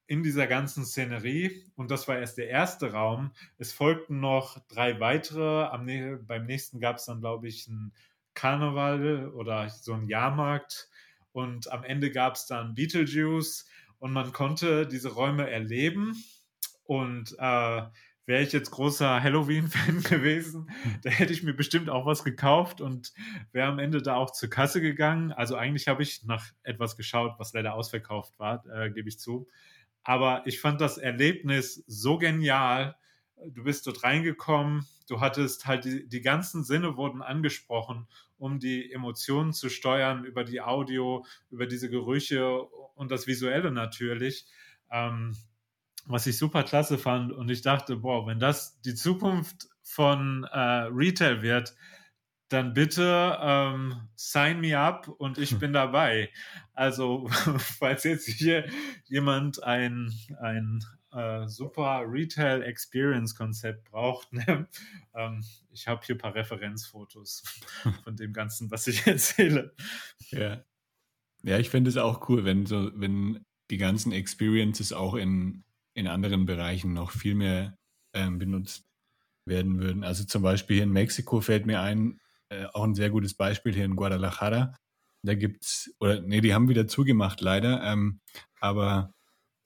in dieser ganzen Szenerie. Und das war erst der erste Raum. Es folgten noch drei weitere. Am, beim nächsten gab es dann, glaube ich, ein Karneval oder so ein Jahrmarkt. Und am Ende gab es dann Beetlejuice. Und man konnte diese Räume erleben. Und äh, wäre ich jetzt großer Halloween-Fan gewesen, da hätte ich mir bestimmt auch was gekauft und wäre am Ende da auch zur Kasse gegangen. Also eigentlich habe ich nach etwas geschaut, was leider ausverkauft war, äh, gebe ich zu. Aber ich fand das Erlebnis so genial. Du bist dort reingekommen, du hattest halt die, die ganzen Sinne wurden angesprochen, um die Emotionen zu steuern über die Audio, über diese Gerüche und das Visuelle natürlich. Ähm, was ich super klasse fand. Und ich dachte, boah, wenn das die Zukunft von äh, Retail wird, dann bitte ähm, sign me up und ich bin dabei. Also, falls jetzt hier jemand ein, ein äh, super Retail Experience Konzept braucht, ne? ähm, ich habe hier ein paar Referenzfotos von dem Ganzen, was ich erzähle. Ja, ja ich finde es auch cool, wenn so, wenn die ganzen Experiences auch in in anderen Bereichen noch viel mehr ähm, benutzt werden würden. Also zum Beispiel hier in Mexiko fällt mir ein, äh, auch ein sehr gutes Beispiel hier in Guadalajara. Da gibt es, oder nee, die haben wieder zugemacht leider, ähm, aber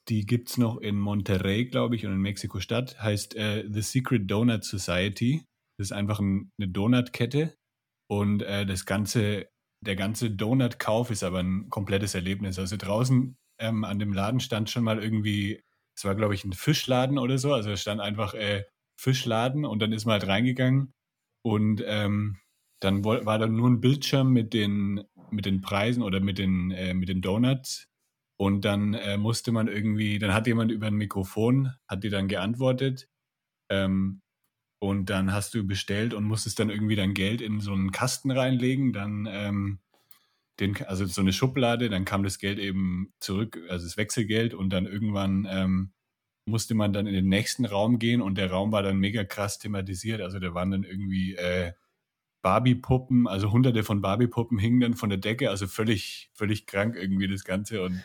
die gibt es noch in Monterrey, glaube ich, und in Mexiko-Stadt. Heißt äh, The Secret Donut Society. Das ist einfach ein, eine Donutkette und äh, das ganze, der ganze Donut-Kauf ist aber ein komplettes Erlebnis. Also draußen ähm, an dem Laden stand schon mal irgendwie es war, glaube ich, ein Fischladen oder so. Also es stand einfach äh, Fischladen und dann ist man halt reingegangen und ähm, dann war da nur ein Bildschirm mit den, mit den Preisen oder mit den, äh, mit den Donuts. Und dann äh, musste man irgendwie, dann hat jemand über ein Mikrofon, hat dir dann geantwortet. Ähm, und dann hast du bestellt und musstest dann irgendwie dein Geld in so einen Kasten reinlegen. Dann ähm, den, also so eine Schublade, dann kam das Geld eben zurück, also das Wechselgeld und dann irgendwann ähm, musste man dann in den nächsten Raum gehen und der Raum war dann mega krass thematisiert. Also da waren dann irgendwie äh, Barbie-Puppen, also hunderte von Barbie-Puppen hingen dann von der Decke, also völlig, völlig krank irgendwie das Ganze und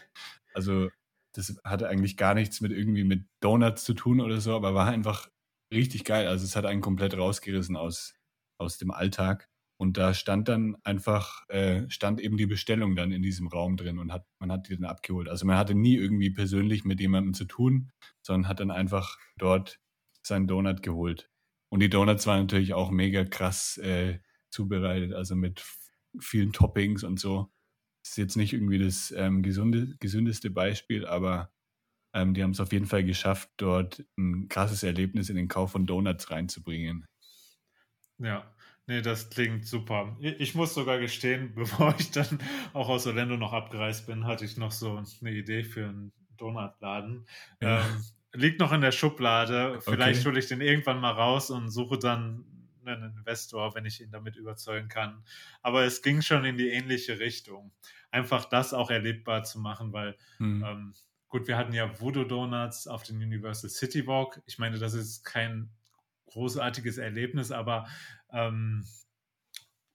also das hatte eigentlich gar nichts mit irgendwie mit Donuts zu tun oder so, aber war einfach richtig geil. Also es hat einen komplett rausgerissen aus, aus dem Alltag. Und da stand dann einfach, äh, stand eben die Bestellung dann in diesem Raum drin und hat, man hat die dann abgeholt. Also man hatte nie irgendwie persönlich mit jemandem zu tun, sondern hat dann einfach dort seinen Donut geholt. Und die Donuts waren natürlich auch mega krass äh, zubereitet, also mit vielen Toppings und so. Das ist jetzt nicht irgendwie das ähm, gesunde, gesündeste Beispiel, aber Ähm, die haben es auf jeden Fall geschafft, dort ein krasses Erlebnis in den Kauf von Donuts reinzubringen. Ja, nee, das klingt super. Ich muss sogar gestehen, bevor ich dann auch aus Orlando noch abgereist bin, hatte ich noch so eine Idee für einen Donutladen. Ja. Ähm, liegt noch in der Schublade. Vielleicht okay. hole ich den irgendwann mal raus und suche dann einen Investor, wenn ich ihn damit überzeugen kann. Aber es ging schon in die ähnliche Richtung. Einfach das auch erlebbar zu machen, weil hm. ähm, gut, wir hatten ja Voodoo Donuts auf den Universal City Walk. Ich meine, das ist kein großartiges Erlebnis, aber ähm,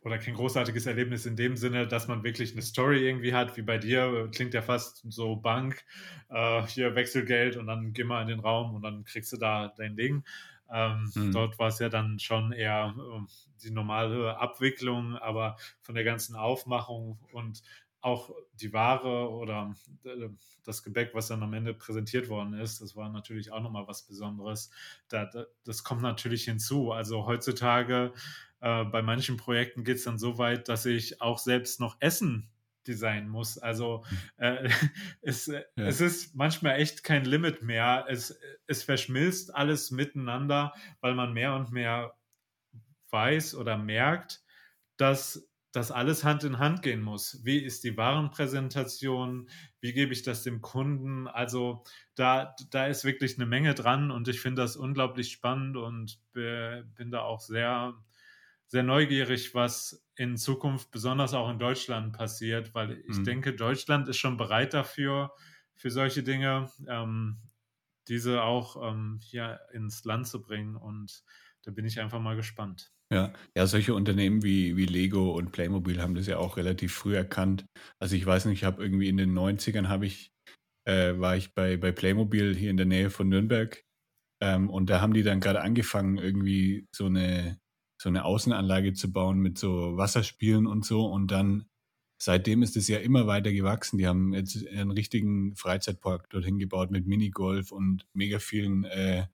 oder kein großartiges Erlebnis in dem Sinne, dass man wirklich eine Story irgendwie hat, wie bei dir, klingt ja fast so Bank, äh, hier Wechselgeld und dann geh mal in den Raum und dann kriegst du da dein Ding. Ähm, mhm. Dort war es ja dann schon eher äh, die normale Abwicklung, aber von der ganzen Aufmachung und auch die Ware oder äh, das Gebäck, was dann am Ende präsentiert worden ist, das war natürlich auch nochmal was Besonderes. Da, da, das kommt natürlich hinzu. Also heutzutage äh, bei manchen Projekten geht es dann so weit, dass ich auch selbst noch Essen designen muss. Also hm. äh, es, ja. es ist manchmal echt kein Limit mehr. Es, es verschmilzt alles miteinander, weil man mehr und mehr weiß oder merkt, dass das alles Hand in Hand gehen muss. Wie ist die Warenpräsentation? Wie gebe ich das dem Kunden? Also da, da ist wirklich eine Menge dran und ich finde das unglaublich spannend und bin da auch sehr sehr neugierig, was in Zukunft besonders auch in Deutschland passiert, weil ich mhm. denke, Deutschland ist schon bereit dafür, für solche Dinge, ähm, diese auch ähm, hier ins Land zu bringen. Und da bin ich einfach mal gespannt. Ja, ja, solche Unternehmen wie, wie Lego und Playmobil haben das ja auch relativ früh erkannt. Also ich weiß nicht, ich habe irgendwie in den 90ern habe ich, äh, war ich bei, bei Playmobil hier in der Nähe von Nürnberg ähm, und da haben die dann gerade angefangen, irgendwie so eine so eine Außenanlage zu bauen mit so Wasserspielen und so. Und dann seitdem ist es ja immer weiter gewachsen. Die haben jetzt einen richtigen Freizeitpark dorthin gebaut mit Minigolf und mega vielen äh,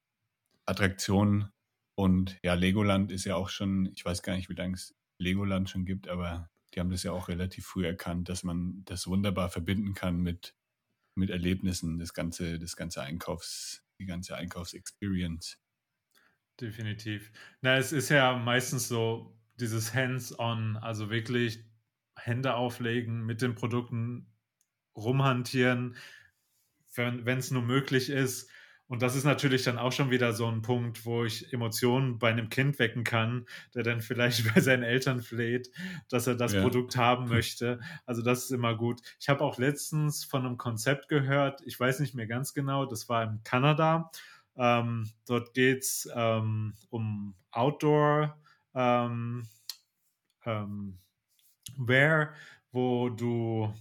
Attraktionen. Und ja, Legoland ist ja auch schon, ich weiß gar nicht, wie lange es Legoland schon gibt, aber die haben das ja auch relativ früh erkannt, dass man das wunderbar verbinden kann mit, mit Erlebnissen, das ganze, das ganze Einkaufs, die ganze Einkaufsexperience. Definitiv. Na, es ist ja meistens so dieses Hands-on, also wirklich Hände auflegen, mit den Produkten rumhantieren, wenn es nur möglich ist. Und das ist natürlich dann auch schon wieder so ein Punkt, wo ich Emotionen bei einem Kind wecken kann, der dann vielleicht bei seinen Eltern fleht, dass er das ja. Produkt haben möchte. Also das ist immer gut. Ich habe auch letztens von einem Konzept gehört, ich weiß nicht mehr ganz genau, das war in Kanada. Ähm, dort geht es ähm, um Outdoor ähm, ähm, Wear, wo du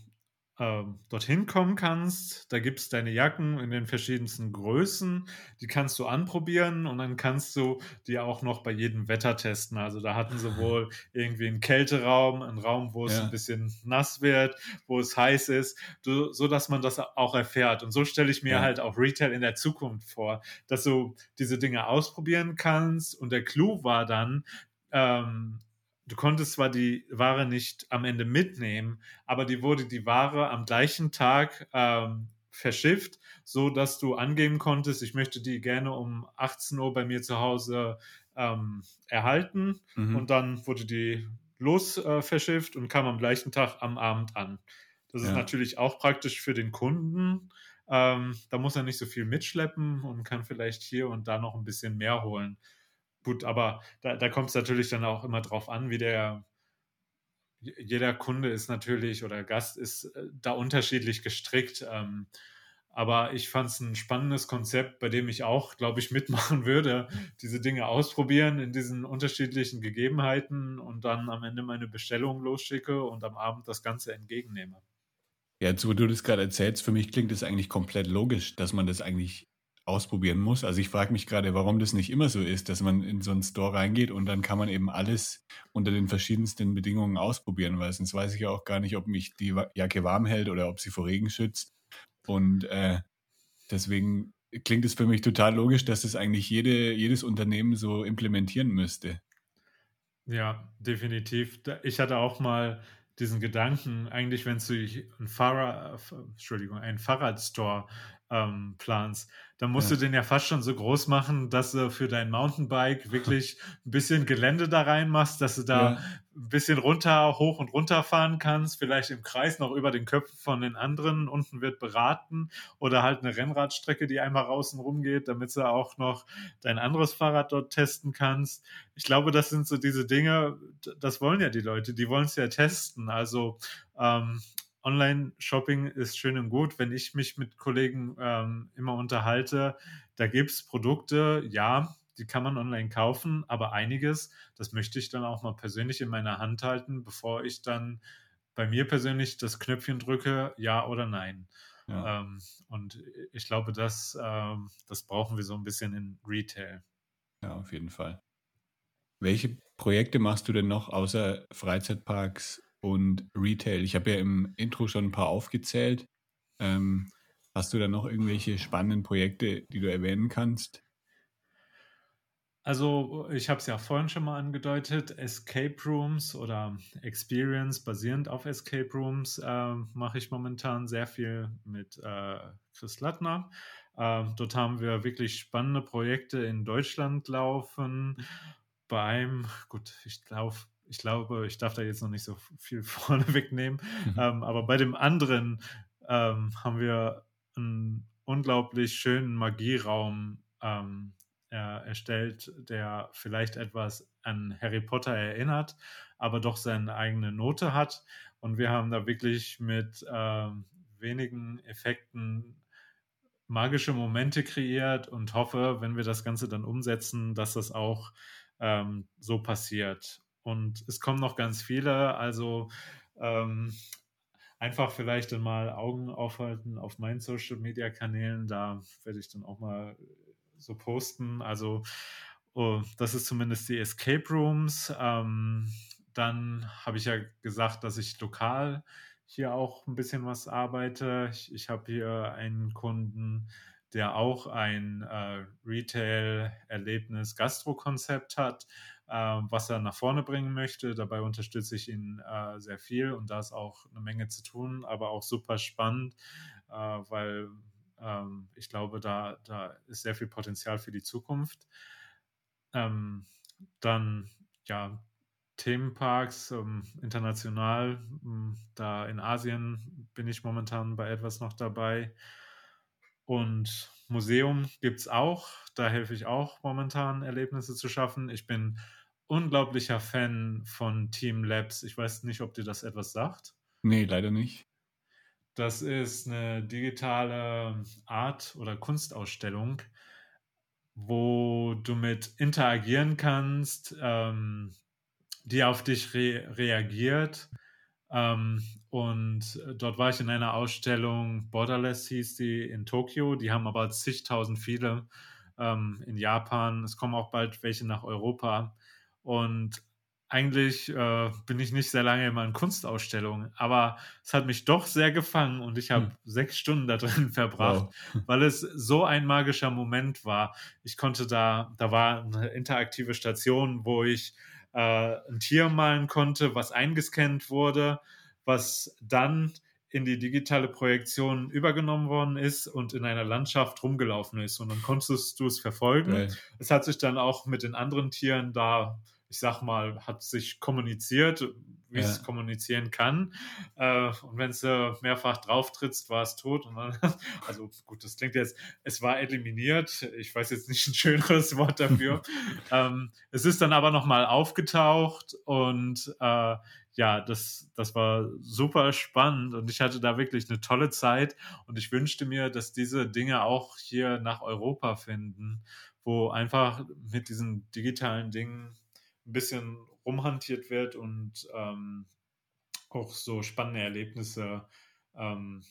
dorthin kommen kannst. Da gibt es deine Jacken in den verschiedensten Größen. Die kannst du anprobieren und dann kannst du die auch noch bei jedem Wetter testen. Also da hatten sie wohl irgendwie einen Kälteraum, einen Raum, wo es ja. ein bisschen nass wird, wo es heiß ist, du, so dass man das auch erfährt. Und so stelle ich mir ja. halt auch Retail in der Zukunft vor, dass du diese Dinge ausprobieren kannst. Und der Clou war dann, ähm, du konntest zwar die Ware nicht am Ende mitnehmen, aber die wurde die Ware am gleichen Tag ähm, verschifft, so dass du angeben konntest, ich möchte die gerne um 18 Uhr bei mir zu Hause ähm, erhalten mhm. und dann wurde die los äh, verschifft und kam am gleichen Tag am Abend an. Das ja. ist natürlich auch praktisch für den Kunden. Ähm, da muss er nicht so viel mitschleppen und kann vielleicht hier und da noch ein bisschen mehr holen. Gut, aber da, da kommt es natürlich dann auch immer drauf an, wie der, jeder Kunde ist natürlich oder Gast ist äh, da unterschiedlich gestrickt. Ähm, aber ich fand es ein spannendes Konzept, bei dem ich auch, glaube ich, mitmachen würde, diese Dinge ausprobieren in diesen unterschiedlichen Gegebenheiten und dann am Ende meine Bestellung losschicke und am Abend das Ganze entgegennehme. Ja, jetzt, wo du das gerade erzählst, für mich klingt es eigentlich komplett logisch, dass man das eigentlich ausprobieren muss. Also ich frage mich gerade, warum das nicht immer so ist, dass man in so einen Store reingeht und dann kann man eben alles unter den verschiedensten Bedingungen ausprobieren, weil sonst weiß ich ja auch gar nicht, ob mich die Jacke warm hält oder ob sie vor Regen schützt. Und äh, deswegen klingt es für mich total logisch, dass das eigentlich jede, jedes Unternehmen so implementieren müsste. Ja, definitiv. Ich hatte auch mal diesen Gedanken, eigentlich, wenn du ein Fahrrad, Entschuldigung, einen Fahrradstore ähm, planst, dann musst ja. du den ja fast schon so groß machen, dass du für dein Mountainbike wirklich ein bisschen Gelände da reinmachst, dass du da ja. ein bisschen runter, hoch und runter fahren kannst, vielleicht im Kreis noch über den Köpfen von den anderen. Unten wird beraten oder halt eine Rennradstrecke, die einmal außen rumgeht, damit du auch noch dein anderes Fahrrad dort testen kannst. Ich glaube, das sind so diese Dinge, das wollen ja die Leute, die wollen es ja testen. Also ähm, Online-Shopping ist schön und gut. Wenn ich mich mit Kollegen ähm, immer unterhalte, da gibt es Produkte, ja, die kann man online kaufen, aber einiges, das möchte ich dann auch mal persönlich in meiner Hand halten, bevor ich dann bei mir persönlich das Knöpfchen drücke, ja oder nein. Ja. Ähm, und ich glaube, das, ähm, das brauchen wir so ein bisschen in Retail. Ja, auf jeden Fall. Welche Projekte machst du denn noch außer Freizeitparks und Retail. Ich habe ja im Intro schon ein paar aufgezählt. Ähm, hast du da noch irgendwelche spannenden Projekte, die du erwähnen kannst? Also, ich habe es ja vorhin schon mal angedeutet, Escape Rooms oder Experience basierend auf Escape Rooms äh, mache ich momentan sehr viel mit äh, Chris Lattner. Äh, dort haben wir wirklich spannende Projekte in Deutschland laufen. Beim, gut, ich glaube, ich glaube, ich darf da jetzt noch nicht so viel vorne wegnehmen. Mhm. Ähm, aber bei dem anderen ähm, haben wir einen unglaublich schönen Magieraum ähm, er, erstellt, der vielleicht etwas an Harry Potter erinnert, aber doch seine eigene Note hat. Und wir haben da wirklich mit ähm, wenigen Effekten magische Momente kreiert und hoffe, wenn wir das Ganze dann umsetzen, dass das auch ähm, so passiert. Und es kommen noch ganz viele. Also ähm, einfach vielleicht dann mal Augen aufhalten auf meinen Social Media Kanälen. Da werde ich dann auch mal so posten. Also oh, das ist zumindest die Escape Rooms. Ähm, dann habe ich ja gesagt, dass ich lokal hier auch ein bisschen was arbeite. Ich, ich habe hier einen Kunden, der auch ein äh, Retail-Erlebnis-Gastro-Konzept hat äh, was er nach vorne bringen möchte. Dabei unterstütze ich ihn äh, sehr viel und da ist auch eine Menge zu tun, aber auch super spannend, äh, weil ähm, ich glaube, da, da ist sehr viel Potenzial für die Zukunft. Ähm, dann, ja, Themenparks ähm, international, hm, da in Asien bin ich momentan bei etwas noch dabei. Und Museum gibt es auch. Da helfe ich auch momentan, Erlebnisse zu schaffen. Ich bin unglaublicher Fan von Team Labs. Ich weiß nicht, ob dir das etwas sagt. Nee, leider nicht. Das ist eine digitale Art- oder Kunstausstellung, wo du mit interagieren kannst, ähm, die auf dich re reagiert. Ähm, und dort war ich in einer Ausstellung, Borderless hieß die, in Tokio. Die haben aber zigtausend viele ähm, in Japan. Es kommen auch bald welche nach Europa. Und eigentlich äh, bin ich nicht sehr lange immer in Kunstausstellungen, aber es hat mich doch sehr gefangen und ich habe hm. sechs Stunden da drin verbracht, wow. weil es so ein magischer Moment war. Ich konnte da, da war eine interaktive Station, wo ich äh, ein Tier malen konnte, was eingescannt wurde, was dann in die digitale Projektion übergenommen worden ist und in einer Landschaft rumgelaufen ist. Und dann konntest du es verfolgen. Geil. Es hat sich dann auch mit den anderen Tieren da ich sag mal, hat sich kommuniziert, wie ja. es kommunizieren kann. Äh, und wenn es äh, mehrfach drauf trittst, war es tot. Dann, also gut, das klingt jetzt, es war eliminiert. Ich weiß jetzt nicht ein schöneres Wort dafür. ähm, es ist dann aber nochmal aufgetaucht und äh, ja, das, das war super spannend und ich hatte da wirklich eine tolle Zeit und ich wünschte mir, dass diese Dinge auch hier nach Europa finden, wo einfach mit diesen digitalen Dingen ein bisschen rumhantiert wird und ähm, auch so spannende Erlebnisse ähm,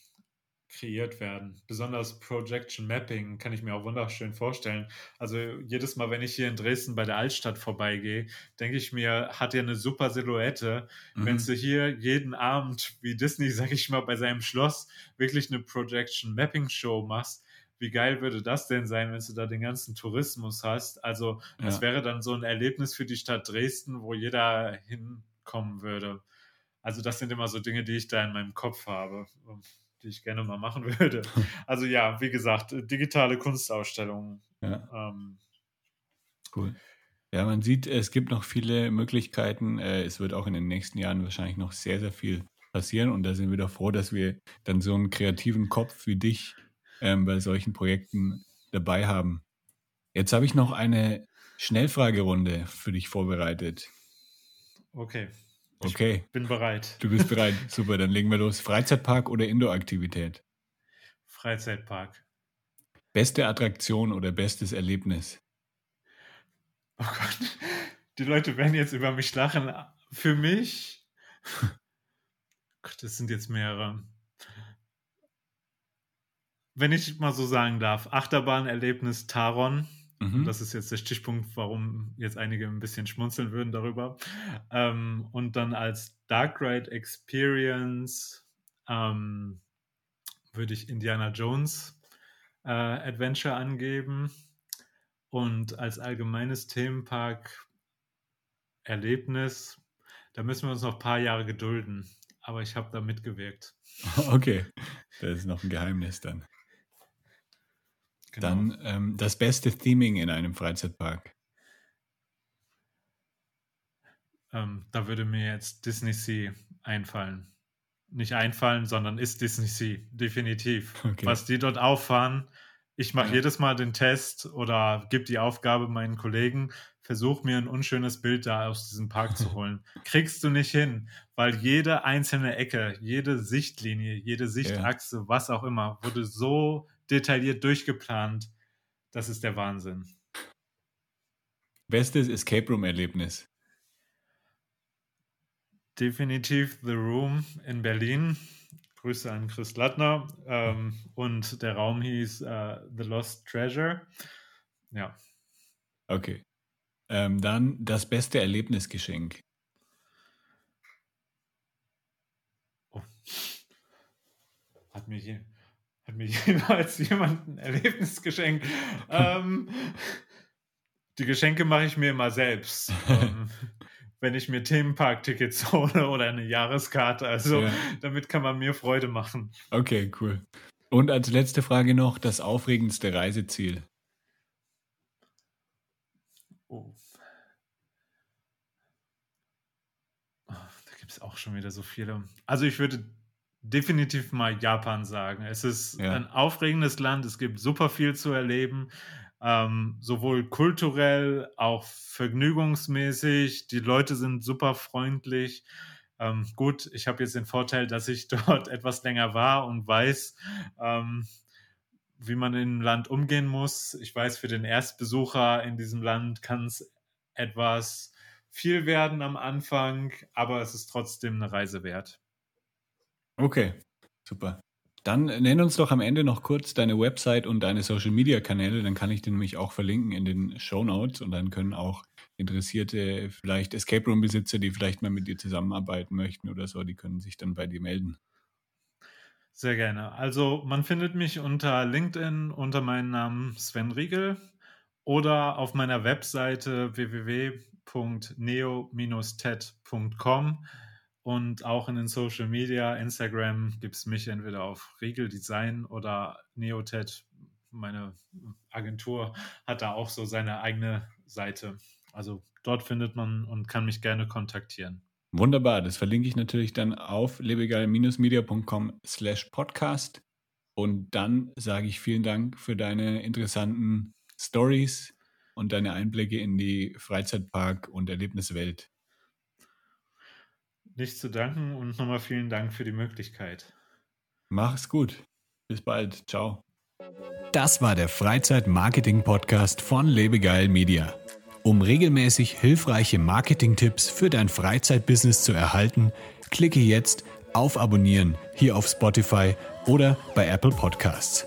kreiert werden. Besonders Projection Mapping kann ich mir auch wunderschön vorstellen. Also jedes Mal, wenn ich hier in Dresden bei der Altstadt vorbeigehe, denke ich mir, hat er eine super Silhouette. Mhm. Wenn du hier jeden Abend, wie Disney, sag ich mal, bei seinem Schloss wirklich eine Projection Mapping Show machst, wie geil würde das denn sein, wenn du da den ganzen Tourismus hast? Also, das ja. wäre dann so ein Erlebnis für die Stadt Dresden, wo jeder hinkommen würde. Also, das sind immer so Dinge, die ich da in meinem Kopf habe. Die ich gerne mal machen würde. Also ja, wie gesagt, digitale Kunstausstellungen. Ja. Ähm, cool. Ja, man sieht, es gibt noch viele Möglichkeiten. Äh, es wird auch in den nächsten Jahren wahrscheinlich noch sehr, sehr viel passieren. Und da sind wir doch froh, dass wir dann so einen kreativen Kopf wie dich ähm, bei solchen Projekten dabei haben. Jetzt habe ich noch eine Schnellfragerunde für dich vorbereitet. Okay. Okay. Ich bin bereit. Du bist bereit. Super, dann legen wir los. Freizeitpark oder Indoor-Aktivität? Freizeitpark. Beste Attraktion oder bestes Erlebnis? Oh Gott, die Leute werden jetzt über mich lachen. Für mich, Gott, das sind jetzt mehrere. Wenn ich mal so sagen darf, Achterbahnerlebnis Taron. Mhm. Das ist jetzt der Stichpunkt, warum jetzt einige ein bisschen schmunzeln würden darüber. Ähm, und dann als Dark Ride Experience ähm, würde ich Indiana Jones äh, Adventure angeben. Und als allgemeines Themenpark-Erlebnis, da müssen wir uns noch ein paar Jahre gedulden. Aber ich habe da mitgewirkt. Okay, das ist noch ein Geheimnis dann. Genau. Dann ähm, das beste Theming in einem Freizeitpark. Ähm, da würde mir jetzt Disney Sea einfallen. Nicht einfallen, sondern ist Disney Sea, definitiv. Okay. Was die dort auffahren, ich mache ja. jedes Mal den Test oder gebe die Aufgabe meinen Kollegen, versuch mir ein unschönes Bild da aus diesem Park zu holen. Kriegst du nicht hin, weil jede einzelne Ecke, jede Sichtlinie, jede Sichtachse, ja. was auch immer, wurde so detailliert durchgeplant. Das ist der Wahnsinn. Bestes Escape Room-Erlebnis. Definitiv The Room in Berlin. Grüße an Chris Lattner. Ähm, und der Raum hieß äh, The Lost Treasure. Ja. Okay. Ähm, dann das beste Erlebnisgeschenk. Oh. Hat mir, je, hat mir jemals jemand ein Erlebnisgeschenk? ähm, die Geschenke mache ich mir immer selbst. ähm, wenn ich mir Themenpark-Tickets hole oder eine Jahreskarte. Also ja. damit kann man mir Freude machen. Okay, cool. Und als letzte Frage noch das aufregendste Reiseziel. Oh. oh da gibt es auch schon wieder so viele. Also ich würde definitiv mal Japan sagen. Es ist ja. ein aufregendes Land, es gibt super viel zu erleben ähm, sowohl kulturell, auch vergnügungsmäßig. Die Leute sind super freundlich. Ähm, gut, ich habe jetzt den Vorteil, dass ich dort etwas länger war und weiß, ähm, wie man im Land umgehen muss. Ich weiß, für den Erstbesucher in diesem Land kann es etwas viel werden am Anfang, aber es ist trotzdem eine Reise wert. Okay, super. Dann nenn uns doch am Ende noch kurz deine Website und deine Social Media Kanäle, dann kann ich den nämlich auch verlinken in den Show Notes und dann können auch interessierte, vielleicht Escape Room Besitzer, die vielleicht mal mit dir zusammenarbeiten möchten oder so, die können sich dann bei dir melden. Sehr gerne. Also man findet mich unter LinkedIn unter meinem Namen Sven Riegel oder auf meiner Webseite www.neo-ted.com. Und auch in den Social Media, Instagram, gibt es mich entweder auf Regel Design oder Neotet. Meine Agentur hat da auch so seine eigene Seite. Also dort findet man und kann mich gerne kontaktieren. Wunderbar, das verlinke ich natürlich dann auf lebegeil-media.com slash podcast. Und dann sage ich vielen Dank für deine interessanten Stories und deine Einblicke in die Freizeitpark- und Erlebniswelt. Nicht zu danken und nochmal vielen Dank für die Möglichkeit. Mach's gut. Bis bald. Ciao. Das war der Freizeit-Marketing-Podcast von Lebegeil Media. Um regelmäßig hilfreiche Marketing-Tipps für dein Freizeitbusiness zu erhalten, klicke jetzt auf Abonnieren hier auf Spotify oder bei Apple Podcasts.